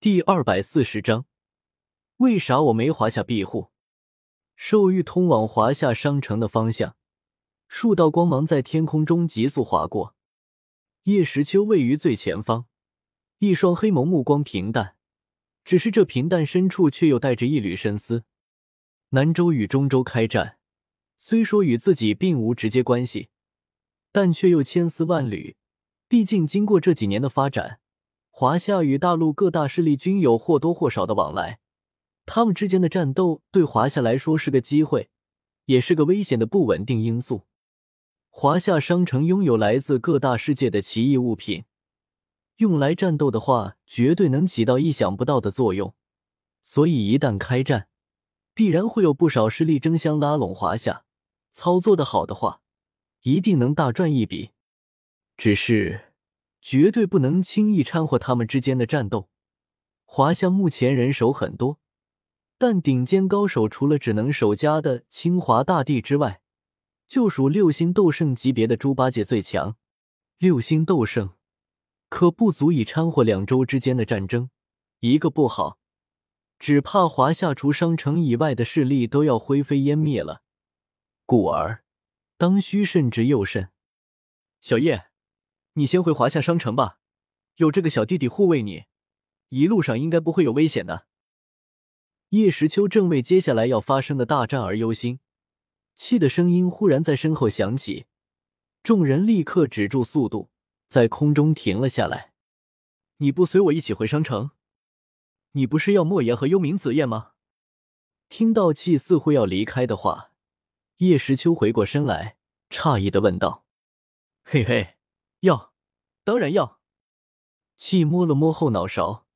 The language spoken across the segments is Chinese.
第二百四十章，为啥我没华夏庇护？兽域通往华夏商城的方向，数道光芒在天空中急速划过。叶时秋位于最前方，一双黑眸目光平淡，只是这平淡深处却又带着一缕深思。南州与中州开战，虽说与自己并无直接关系，但却又千丝万缕。毕竟经过这几年的发展。华夏与大陆各大势力均有或多或少的往来，他们之间的战斗对华夏来说是个机会，也是个危险的不稳定因素。华夏商城拥有来自各大世界的奇异物品，用来战斗的话，绝对能起到意想不到的作用。所以一旦开战，必然会有不少势力争相拉拢华夏，操作的好的话，一定能大赚一笔。只是。绝对不能轻易掺和他们之间的战斗。华夏目前人手很多，但顶尖高手除了只能守家的清华大帝之外，就属六星斗圣级别的猪八戒最强。六星斗圣可不足以掺和两州之间的战争，一个不好，只怕华夏除商城以外的势力都要灰飞烟灭了。故而，当需慎之又慎。小叶。你先回华夏商城吧，有这个小弟弟护卫你，一路上应该不会有危险的。叶时秋正为接下来要发生的大战而忧心，气的声音忽然在身后响起，众人立刻止住速度，在空中停了下来。你不随我一起回商城？你不是要莫言和幽冥子夜吗？听到气似乎要离开的话，叶时秋回过身来，诧异的问道：“嘿嘿。”要，当然要。气摸了摸后脑勺，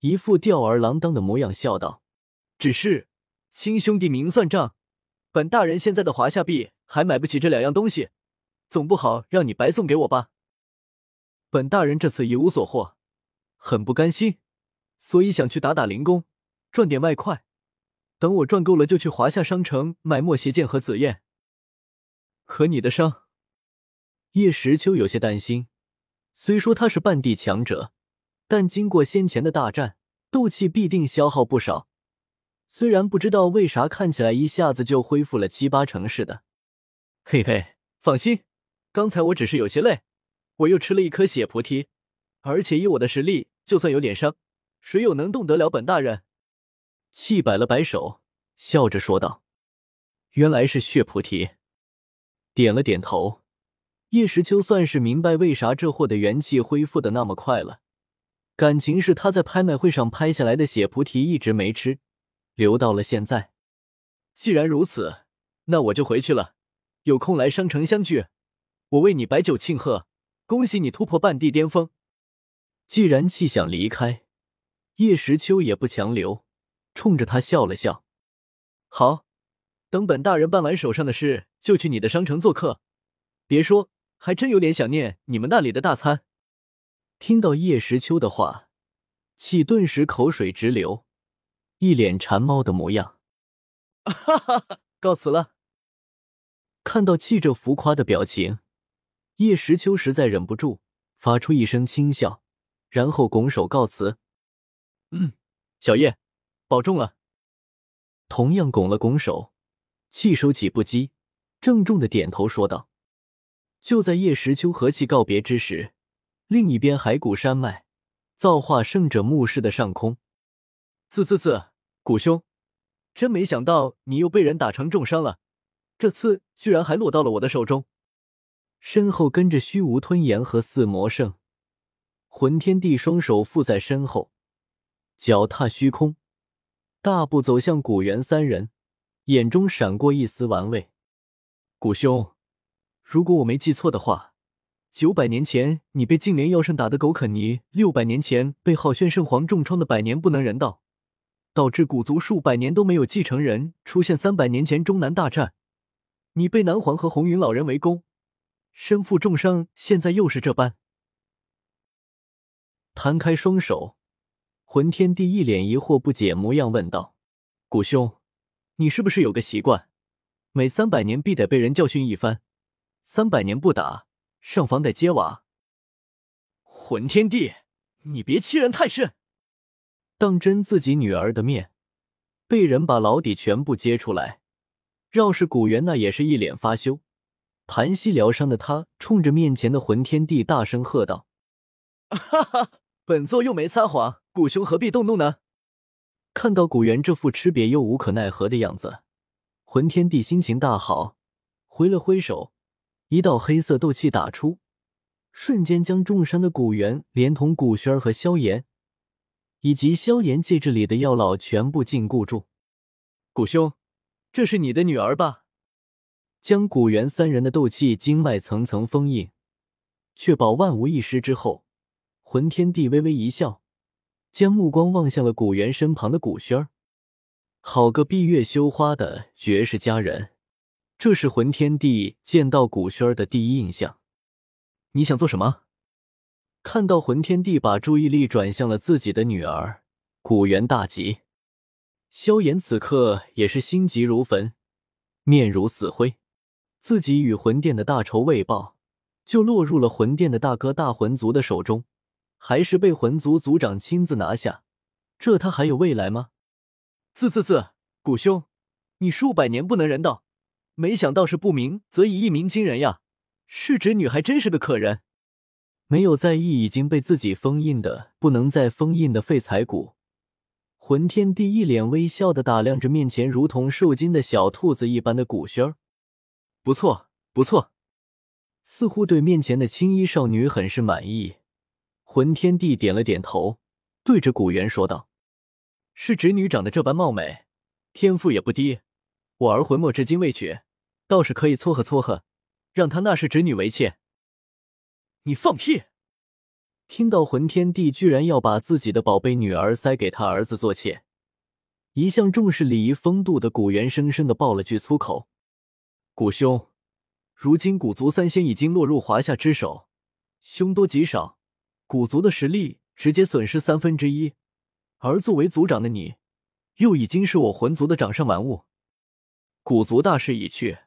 一副吊儿郎当的模样，笑道：“只是亲兄弟明算账，本大人现在的华夏币还买不起这两样东西，总不好让你白送给我吧？本大人这次一无所获，很不甘心，所以想去打打零工，赚点外快。等我赚够了，就去华夏商城买墨邪剑和紫焰。可你的伤。”叶时秋有些担心，虽说他是半地强者，但经过先前的大战，斗气必定消耗不少。虽然不知道为啥看起来一下子就恢复了七八成似的。嘿嘿，放心，刚才我只是有些累，我又吃了一颗血菩提，而且以我的实力，就算有点伤，谁又能动得了本大人？气摆了摆手，笑着说道：“原来是血菩提。”点了点头。叶时秋算是明白为啥这货的元气恢复的那么快了，感情是他在拍卖会上拍下来的血菩提一直没吃，留到了现在。既然如此，那我就回去了，有空来商城相聚，我为你摆酒庆贺，恭喜你突破半地巅峰。既然气想离开，叶时秋也不强留，冲着他笑了笑。好，等本大人办完手上的事，就去你的商城做客。别说。还真有点想念你们那里的大餐。听到叶时秋的话，气顿时口水直流，一脸馋猫的模样。哈哈哈，告辞了。看到气这浮夸的表情，叶时秋实在忍不住，发出一声轻笑，然后拱手告辞。嗯，小叶，保重了。同样拱了拱手，气收起不羁，郑重的点头说道。就在叶时秋和气告别之时，另一边海谷山脉造化圣者墓室的上空，啧啧啧，谷兄，真没想到你又被人打成重伤了，这次居然还落到了我的手中。身后跟着虚无吞炎和四魔圣，魂天帝双手负在身后，脚踏虚空，大步走向古元三人，眼中闪过一丝玩味。谷兄。如果我没记错的话，九百年前你被净莲妖圣打得狗啃泥，六百年前被浩轩圣皇重创的百年不能人道，导致古族数百年都没有继承人出现。三百年前中南大战，你被南皇和红云老人围攻，身负重伤，现在又是这般。摊开双手，魂天帝一脸疑惑不解模样问道：“古兄，你是不是有个习惯，每三百年必得被人教训一番？”三百年不打，上房得揭瓦。魂天帝，你别欺人太甚！当真自己女儿的面，被人把老底全部揭出来，饶是古元那也是一脸发羞，盘膝疗伤的他，冲着面前的魂天帝大声喝道：“哈哈，本座又没撒谎，古兄何必动怒呢？”看到古元这副吃瘪又无可奈何的样子，魂天帝心情大好，挥了挥手，一道黑色斗气打出，瞬间将重伤的古元连同古轩儿和萧炎，以及萧炎戒指里的药老全部禁锢住。古兄，这是你的女儿吧？将古元三人的斗气经脉层层封印，确保万无一失之后，魂天帝微微一笑。将目光望向了古元身旁的古轩儿，好个闭月羞花的绝世佳人，这是魂天帝见到古轩儿的第一印象。你想做什么？看到魂天帝把注意力转向了自己的女儿，古元大急。萧炎此刻也是心急如焚，面如死灰。自己与魂殿的大仇未报，就落入了魂殿的大哥大魂族的手中。还是被魂族族长亲自拿下，这他还有未来吗？自自自，古兄，你数百年不能人道，没想到是不鸣则已，一鸣惊人呀！是侄女还真是个可人。没有在意已经被自己封印的不能再封印的废材骨，魂天帝一脸微笑的打量着面前如同受惊的小兔子一般的古轩儿，不错不错，似乎对面前的青衣少女很是满意。魂天帝点了点头，对着古元说道：“是侄女长得这般貌美，天赋也不低。我儿魂魄至今未娶，倒是可以撮合撮合，让他纳氏侄女为妾。”你放屁！听到魂天帝居然要把自己的宝贝女儿塞给他儿子做妾，一向重视礼仪风度的古元生生的爆了句粗口：“古兄，如今古族三仙已经落入华夏之手，凶多吉少。”古族的实力直接损失三分之一，而作为族长的你，又已经是我魂族的掌上玩物。古族大势已去，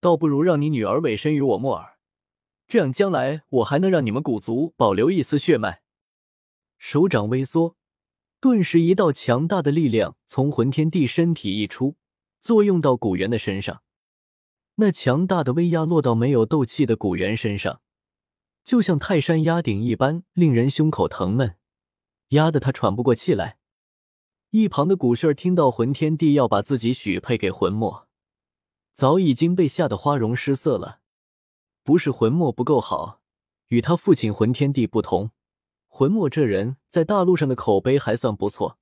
倒不如让你女儿委身于我木耳，这样将来我还能让你们古族保留一丝血脉。手掌微缩，顿时一道强大的力量从魂天帝身体溢出，作用到古元的身上。那强大的威压落到没有斗气的古元身上。就像泰山压顶一般，令人胸口疼闷，压得他喘不过气来。一旁的古轩听到魂天帝要把自己许配给魂墨，早已经被吓得花容失色了。不是魂墨不够好，与他父亲魂天帝不同，魂墨这人在大陆上的口碑还算不错，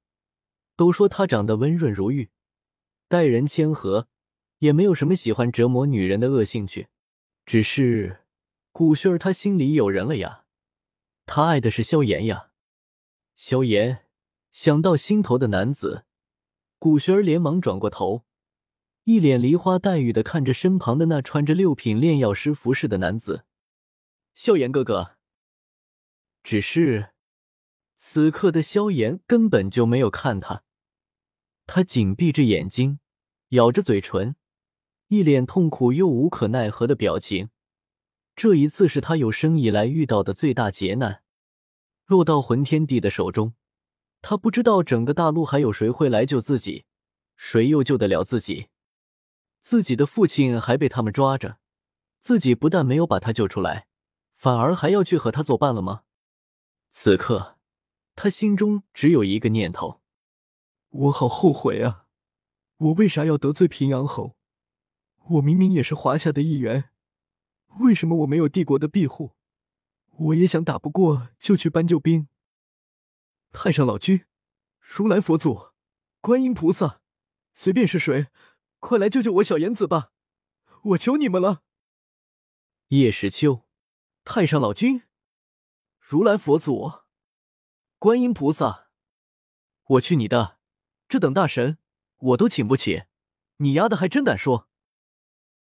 都说他长得温润如玉，待人谦和，也没有什么喜欢折磨女人的恶兴趣，只是。古轩儿，他心里有人了呀，他爱的是萧炎呀。萧炎想到心头的男子，古轩儿连忙转过头，一脸梨花带雨的看着身旁的那穿着六品炼药师服饰的男子。萧炎哥哥，只是此刻的萧炎根本就没有看他，他紧闭着眼睛，咬着嘴唇，一脸痛苦又无可奈何的表情。这一次是他有生以来遇到的最大劫难，落到魂天帝的手中，他不知道整个大陆还有谁会来救自己，谁又救得了自己？自己的父亲还被他们抓着，自己不但没有把他救出来，反而还要去和他作伴了吗？此刻，他心中只有一个念头：我好后悔啊！我为啥要得罪平阳侯？我明明也是华夏的一员。为什么我没有帝国的庇护？我也想打不过就去搬救兵。太上老君、如来佛祖、观音菩萨，随便是谁，快来救救我小言子吧！我求你们了。叶时秋，太上老君、如来佛祖、观音菩萨，我去你的！这等大神我都请不起，你丫的还真敢说！